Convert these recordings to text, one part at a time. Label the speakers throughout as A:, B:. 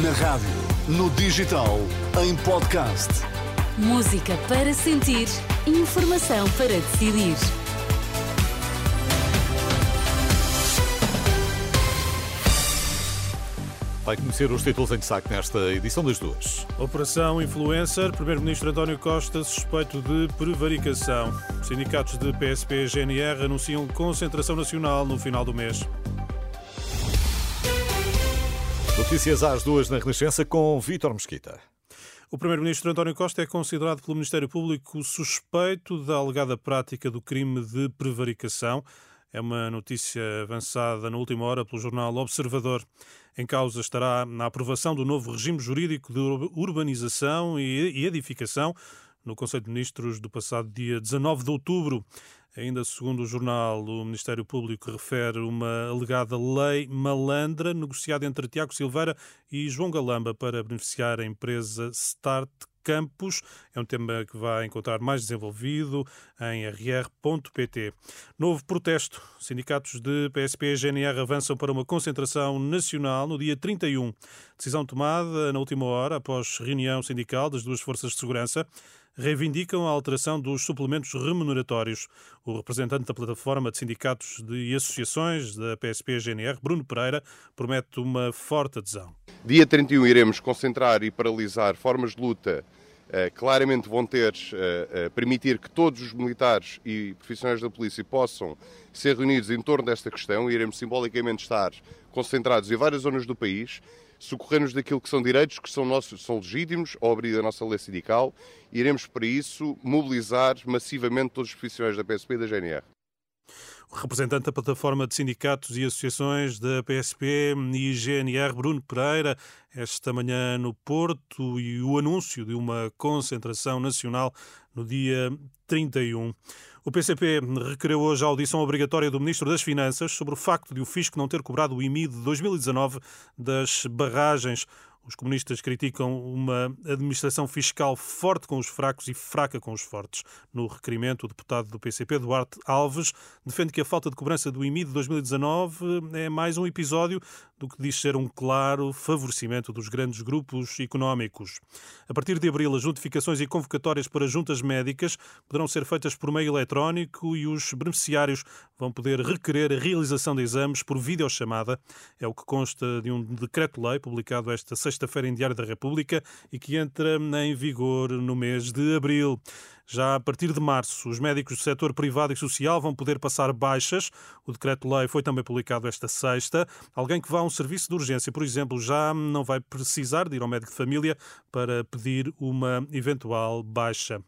A: Na rádio, no digital, em podcast.
B: Música para sentir, informação para decidir.
C: Vai conhecer os títulos em destaque nesta edição das duas.
D: Operação Influencer. Primeiro-Ministro António Costa suspeito de prevaricação. Sindicatos de PSP e GNR anunciam concentração nacional no final do mês.
C: Notícias às duas na Renascença com Vítor Mesquita.
D: O Primeiro-Ministro António Costa é considerado pelo Ministério Público suspeito da alegada prática do crime de prevaricação. É uma notícia avançada na última hora pelo jornal Observador. Em causa estará na aprovação do novo regime jurídico de urbanização e edificação no Conselho de Ministros do passado dia 19 de outubro. Ainda segundo o jornal, o Ministério Público refere uma alegada lei malandra negociada entre Tiago Silveira e João Galamba para beneficiar a empresa Start Campos. É um tema que vai encontrar mais desenvolvido em rr.pt. Novo protesto. Sindicatos de PSP e GNR avançam para uma concentração nacional no dia 31. Decisão tomada na última hora, após reunião sindical das duas forças de segurança reivindicam a alteração dos suplementos remuneratórios. O representante da plataforma de sindicatos e associações da PSP-GNR, Bruno Pereira, promete uma forte adesão.
E: Dia 31 iremos concentrar e paralisar formas de luta claramente vão ter, uh, uh, permitir que todos os militares e profissionais da polícia possam ser reunidos em torno desta questão e iremos simbolicamente estar concentrados em várias zonas do país socorrer-nos daquilo que são direitos que são nossos, são legítimos ao abrir a nossa lei sindical. Iremos para isso mobilizar massivamente todos os profissionais da PSP e da GNR.
D: O representante da plataforma de sindicatos e associações da PSP e GNR, Bruno Pereira, esta manhã no Porto e o anúncio de uma concentração nacional no dia 31. O PCP requereu hoje a audição obrigatória do Ministro das Finanças sobre o facto de o Fisco não ter cobrado o IMI de 2019 das barragens. Os comunistas criticam uma administração fiscal forte com os fracos e fraca com os fortes. No requerimento, o deputado do PCP, Duarte Alves, defende que a falta de cobrança do IMI de 2019 é mais um episódio do que diz ser um claro favorecimento dos grandes grupos económicos. A partir de abril, as notificações e convocatórias para juntas médicas poderão ser feitas por meio eletrónico e os beneficiários vão poder requerer a realização de exames por videochamada. É o que consta de um decreto-lei publicado esta sexta sexta-feira em Diário da República e que entra em vigor no mês de abril. Já a partir de março, os médicos do setor privado e social vão poder passar baixas. O decreto-lei foi também publicado esta sexta. Alguém que vá a um serviço de urgência, por exemplo, já não vai precisar de ir ao médico de família para pedir uma eventual baixa.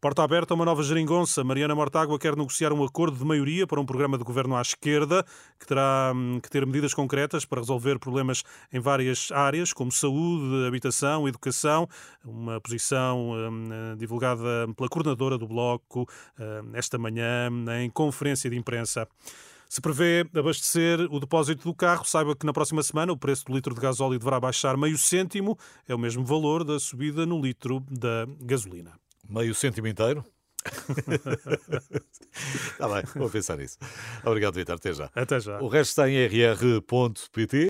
D: Porta aberta a uma nova geringonça. Mariana Mortágua quer negociar um acordo de maioria para um programa de governo à esquerda, que terá hum, que ter medidas concretas para resolver problemas em várias áreas, como saúde, habitação, educação. Uma posição hum, divulgada pela coordenadora do Bloco hum, esta manhã em conferência de imprensa. Se prevê abastecer o depósito do carro, saiba que na próxima semana o preço do litro de gasóleo deverá baixar meio cêntimo, é o mesmo valor da subida no litro da gasolina.
C: Meio cêntimo inteiro? Está bem, vou pensar nisso. Obrigado, Vitor. Até já.
D: Até já.
C: O resto está em rr.pt.